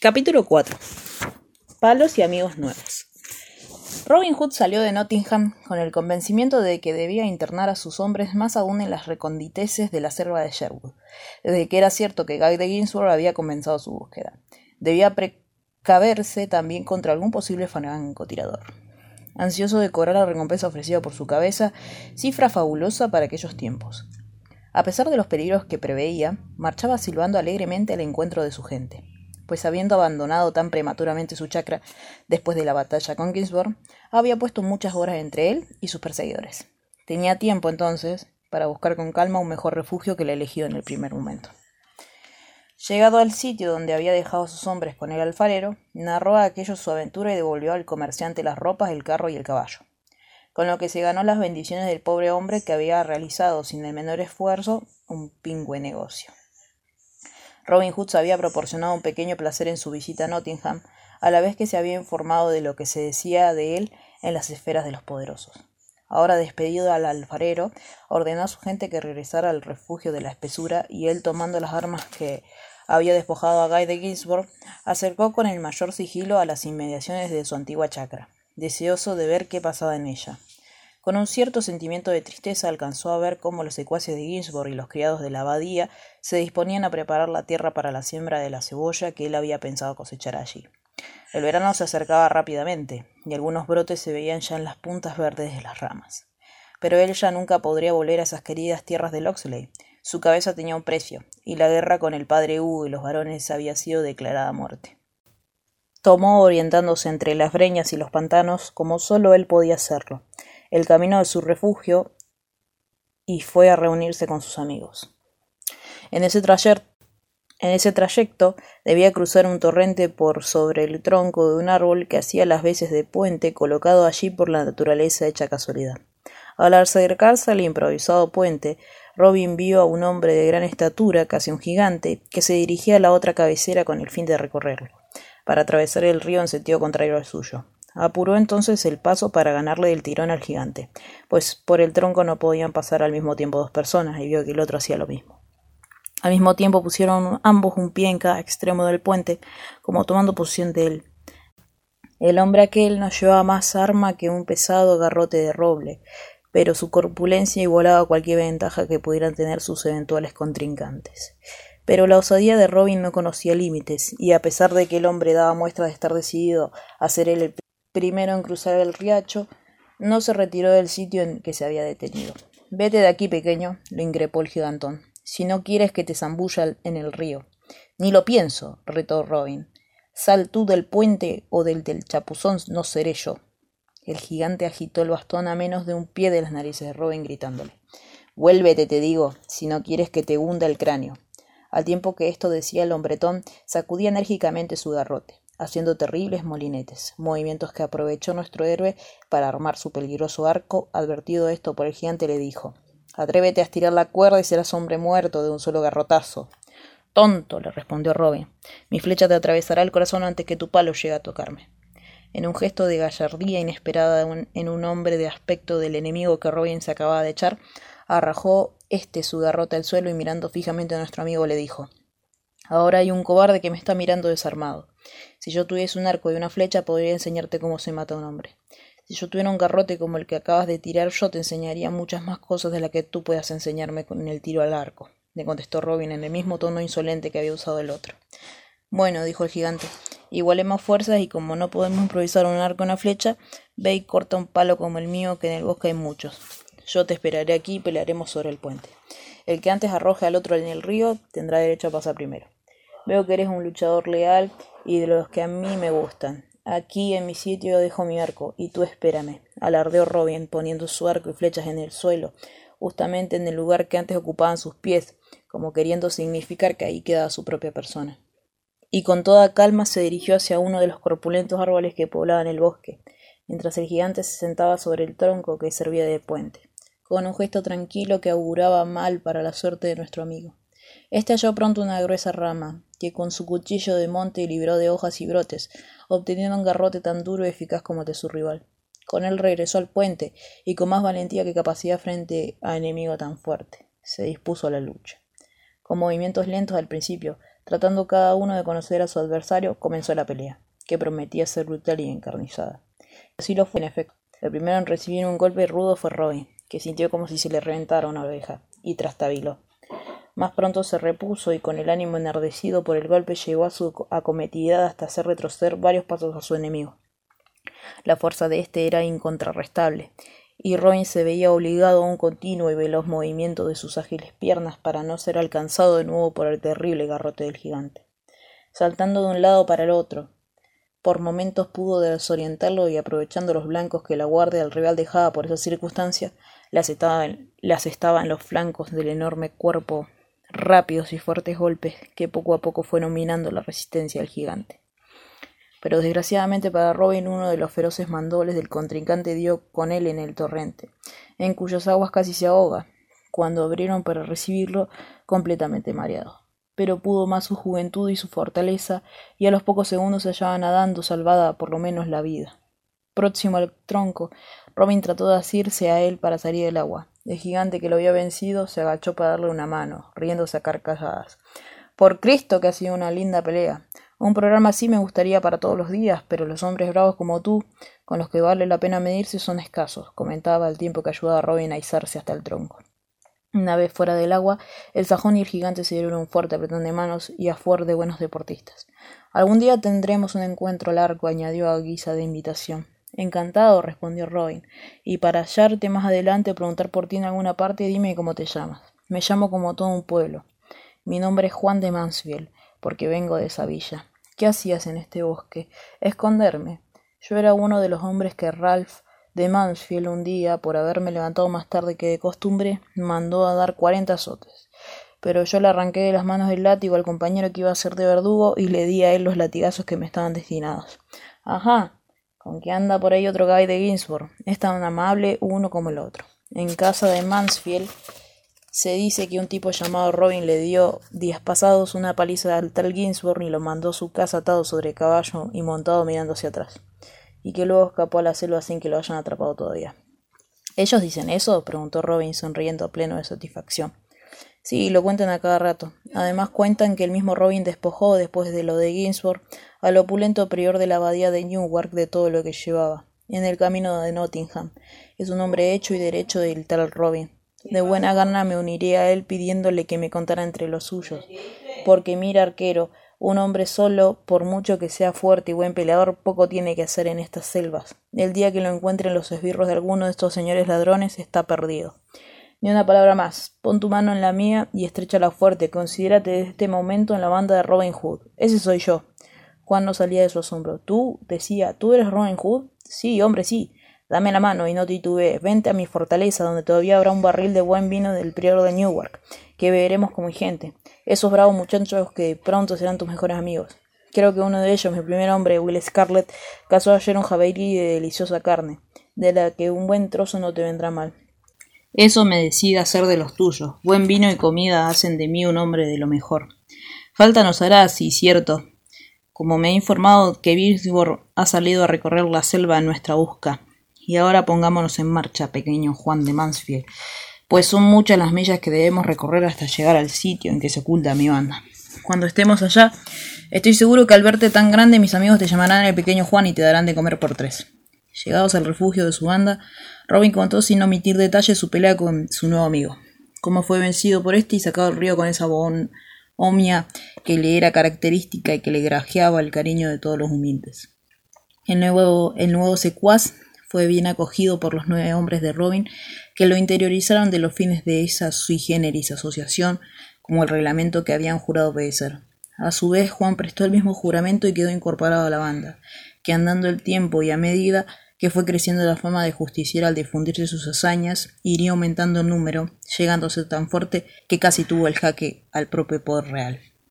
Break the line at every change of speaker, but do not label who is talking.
Capítulo 4. Palos y amigos nuevos. Robin Hood salió de Nottingham con el convencimiento de que debía internar a sus hombres más aún en las reconditeces de la selva de Sherwood, desde que era cierto que Guy de Ginsburg había comenzado su búsqueda. Debía precaverse también contra algún posible francotirador. Ansioso de cobrar la recompensa ofrecida por su cabeza, cifra fabulosa para aquellos tiempos. A pesar de los peligros que preveía, marchaba silbando alegremente al encuentro de su gente pues habiendo abandonado tan prematuramente su chacra después de la batalla con Ginsburg, había puesto muchas horas entre él y sus perseguidores. Tenía tiempo entonces para buscar con calma un mejor refugio que el elegido en el primer momento. Llegado al sitio donde había dejado a sus hombres con el alfarero, narró a aquellos su aventura y devolvió al comerciante las ropas, el carro y el caballo, con lo que se ganó las bendiciones del pobre hombre que había realizado sin el menor esfuerzo un pingüe negocio. Robin Hood se había proporcionado un pequeño placer en su visita a Nottingham, a la vez que se había informado de lo que se decía de él en las esferas de los poderosos. Ahora despedido al alfarero, ordenó a su gente que regresara al refugio de la espesura y él, tomando las armas que había despojado a Guy de Ginsburg, acercó con el mayor sigilo a las inmediaciones de su antigua chacra, deseoso de ver qué pasaba en ella. Con un cierto sentimiento de tristeza alcanzó a ver cómo los secuaces de Ginsburg y los criados de la abadía se disponían a preparar la tierra para la siembra de la cebolla que él había pensado cosechar allí. El verano se acercaba rápidamente, y algunos brotes se veían ya en las puntas verdes de las ramas. Pero él ya nunca podría volver a esas queridas tierras de Loxley. Su cabeza tenía un precio, y la guerra con el padre Hugo y los varones había sido declarada muerte. Tomó orientándose entre las breñas y los pantanos como sólo él podía hacerlo, el camino de su refugio y fue a reunirse con sus amigos. En ese, trayecto debía cruzar un torrente por sobre el tronco de un árbol que hacía las veces de puente colocado allí por la naturaleza hecha casualidad. Al acercarse al improvisado puente, Robin vio a un hombre de gran estatura, casi un gigante, que se dirigía a la otra cabecera con el fin de recorrerlo, para atravesar el río en sentido contrario al suyo. Apuró entonces el paso para ganarle el tirón al gigante, pues por el tronco no podían pasar al mismo tiempo dos personas, y vio que el otro hacía lo mismo. Al mismo tiempo pusieron ambos un pie en cada extremo del puente, como tomando posición de él. El hombre aquel no llevaba más arma que un pesado garrote de roble, pero su corpulencia igualaba cualquier ventaja que pudieran tener sus eventuales contrincantes. Pero la osadía de Robin no conocía límites, y a pesar de que el hombre daba muestra de estar decidido a ser él el primero en cruzar el riacho, no se retiró del sitio en que se había detenido. Vete de aquí, pequeño, lo increpó el gigantón, si no quieres que te zambulla en el río. Ni lo pienso, retó Robin. Sal tú del puente o del del chapuzón, no seré yo. El gigante agitó el bastón a menos de un pie de las narices de Robin, gritándole Vuélvete, te digo, si no quieres que te hunda el cráneo. Al tiempo que esto decía el hombretón, sacudía enérgicamente su garrote haciendo terribles molinetes, movimientos que aprovechó nuestro héroe para armar su peligroso arco. Advertido esto por el gigante, le dijo Atrévete a estirar la cuerda y serás hombre muerto de un solo garrotazo. Tonto, le respondió Robin. Mi flecha te atravesará el corazón antes que tu palo llegue a tocarme. En un gesto de gallardía inesperada en un hombre de aspecto del enemigo que Robin se acababa de echar, arrajó este su garrote al suelo y mirando fijamente a nuestro amigo le dijo Ahora hay un cobarde que me está mirando desarmado. Si yo tuviese un arco y una flecha, podría enseñarte cómo se mata un hombre. Si yo tuviera un garrote como el que acabas de tirar, yo te enseñaría muchas más cosas de las que tú puedas enseñarme con el tiro al arco, le contestó Robin en el mismo tono insolente que había usado el otro. Bueno, dijo el gigante, igualemos fuerzas y como no podemos improvisar un arco o una flecha, ve y corta un palo como el mío, que en el bosque hay muchos. Yo te esperaré aquí y pelearemos sobre el puente. El que antes arroje al otro en el río tendrá derecho a pasar primero. Veo que eres un luchador leal y de los que a mí me gustan. Aquí en mi sitio dejo mi arco, y tú espérame, alardeó Robin, poniendo su arco y flechas en el suelo, justamente en el lugar que antes ocupaban sus pies, como queriendo significar que ahí quedaba su propia persona. Y con toda calma se dirigió hacia uno de los corpulentos árboles que poblaban el bosque, mientras el gigante se sentaba sobre el tronco que servía de puente, con un gesto tranquilo que auguraba mal para la suerte de nuestro amigo. Este halló pronto una gruesa rama, que con su cuchillo de monte libró de hojas y brotes, obteniendo un garrote tan duro y eficaz como el de su rival. Con él regresó al puente, y con más valentía que capacidad frente a enemigo tan fuerte. Se dispuso a la lucha. Con movimientos lentos al principio, Tratando cada uno de conocer a su adversario, comenzó la pelea, que prometía ser brutal y encarnizada. Así lo fue en efecto. El primero en recibir un golpe rudo fue Robin, que sintió como si se le reventara una oveja, y trastabiló. Más pronto se repuso y con el ánimo enardecido por el golpe llegó a su acometida hasta hacer retroceder varios pasos a su enemigo. La fuerza de éste era incontrarrestable, y Robin se veía obligado a un continuo y veloz movimiento de sus ágiles piernas para no ser alcanzado de nuevo por el terrible garrote del gigante. Saltando de un lado para el otro, por momentos pudo desorientarlo y aprovechando los blancos que la guardia del rival dejaba por esa circunstancia, le asestaba en los flancos del enorme cuerpo rápidos y fuertes golpes que poco a poco fueron minando la resistencia del gigante. Pero desgraciadamente para Robin uno de los feroces mandoles del contrincante dio con él en el torrente, en cuyas aguas casi se ahoga, cuando abrieron para recibirlo completamente mareado. Pero pudo más su juventud y su fortaleza, y a los pocos segundos se hallaba nadando, salvada por lo menos la vida. Próximo al tronco, Robin trató de asirse a él para salir del agua. El gigante que lo había vencido se agachó para darle una mano, riéndose a carcajadas. Por Cristo que ha sido una linda pelea. Un programa así me gustaría para todos los días, pero los hombres bravos como tú, con los que vale la pena medirse, son escasos, comentaba al tiempo que ayudaba a Robin a izarse hasta el tronco. Una vez fuera del agua, el sajón y el gigante se dieron un fuerte apretón de manos y a fuer de buenos deportistas. Algún día tendremos un encuentro largo, añadió a guisa de invitación. Encantado, respondió Robin, y para hallarte más adelante o preguntar por ti en alguna parte, dime cómo te llamas. Me llamo como todo un pueblo. Mi nombre es Juan de Mansfield porque vengo de esa villa. ¿Qué hacías en este bosque? Esconderme. Yo era uno de los hombres que Ralph de Mansfield un día, por haberme levantado más tarde que de costumbre, mandó a dar cuarenta azotes. Pero yo le arranqué de las manos del látigo al compañero que iba a ser de verdugo y le di a él los latigazos que me estaban destinados. Ajá, con anda por ahí otro guy de Ginsburg. Es tan amable uno como el otro. En casa de Mansfield se dice que un tipo llamado Robin le dio días pasados una paliza al tal Ginsburg y lo mandó a su casa atado sobre caballo y montado mirando hacia atrás, y que luego escapó a la selva sin que lo hayan atrapado todavía. ¿Ellos dicen eso? preguntó Robin sonriendo pleno de satisfacción. Sí, lo cuentan a cada rato. Además cuentan que el mismo Robin despojó, después de lo de Ginsburg, al opulento prior de la abadía de Newark de todo lo que llevaba, en el camino de Nottingham. Es un hombre hecho y derecho del tal Robin de buena gana me uniría a él pidiéndole que me contara entre los suyos. Porque mira, arquero, un hombre solo, por mucho que sea fuerte y buen peleador, poco tiene que hacer en estas selvas. El día que lo encuentren los esbirros de alguno de estos señores ladrones, está perdido. Ni una palabra más. Pon tu mano en la mía y estréchala fuerte. Considérate desde este momento en la banda de Robin Hood. Ese soy yo. Juan no salía de su asombro. ¿Tú? decía, ¿tú eres Robin Hood? Sí, hombre, sí. Dame la mano y no titubees. Vente a mi fortaleza, donde todavía habrá un barril de buen vino del prior de Newark, que beberemos como gente. Esos bravos muchachos que pronto serán tus mejores amigos. Creo que uno de ellos, mi primer hombre, Will Scarlett, cazó ayer un jabalí de deliciosa carne, de la que un buen trozo no te vendrá mal. Eso me decide hacer de los tuyos. Buen vino y comida hacen de mí un hombre de lo mejor. Falta nos hará, sí, cierto. Como me he informado que Bisborg ha salido a recorrer la selva en nuestra busca. Y ahora pongámonos en marcha, pequeño Juan de Mansfield, pues son muchas las millas que debemos recorrer hasta llegar al sitio en que se oculta mi banda. Cuando estemos allá, estoy seguro que al verte tan grande mis amigos te llamarán el pequeño Juan y te darán de comer por tres. Llegados al refugio de su banda, Robin contó sin omitir detalles su pelea con su nuevo amigo, cómo fue vencido por este y sacado del río con esa omnia que le era característica y que le grajeaba el cariño de todos los humildes. El nuevo, el nuevo secuaz fue bien acogido por los nueve hombres de Robin, que lo interiorizaron de los fines de esa sui generis asociación, como el reglamento que habían jurado obedecer. A su vez, Juan prestó el mismo juramento y quedó incorporado a la banda, que andando el tiempo y a medida que fue creciendo la fama de justiciero al difundirse sus hazañas, iría aumentando el número, llegando a ser tan fuerte que casi tuvo el jaque al propio poder real.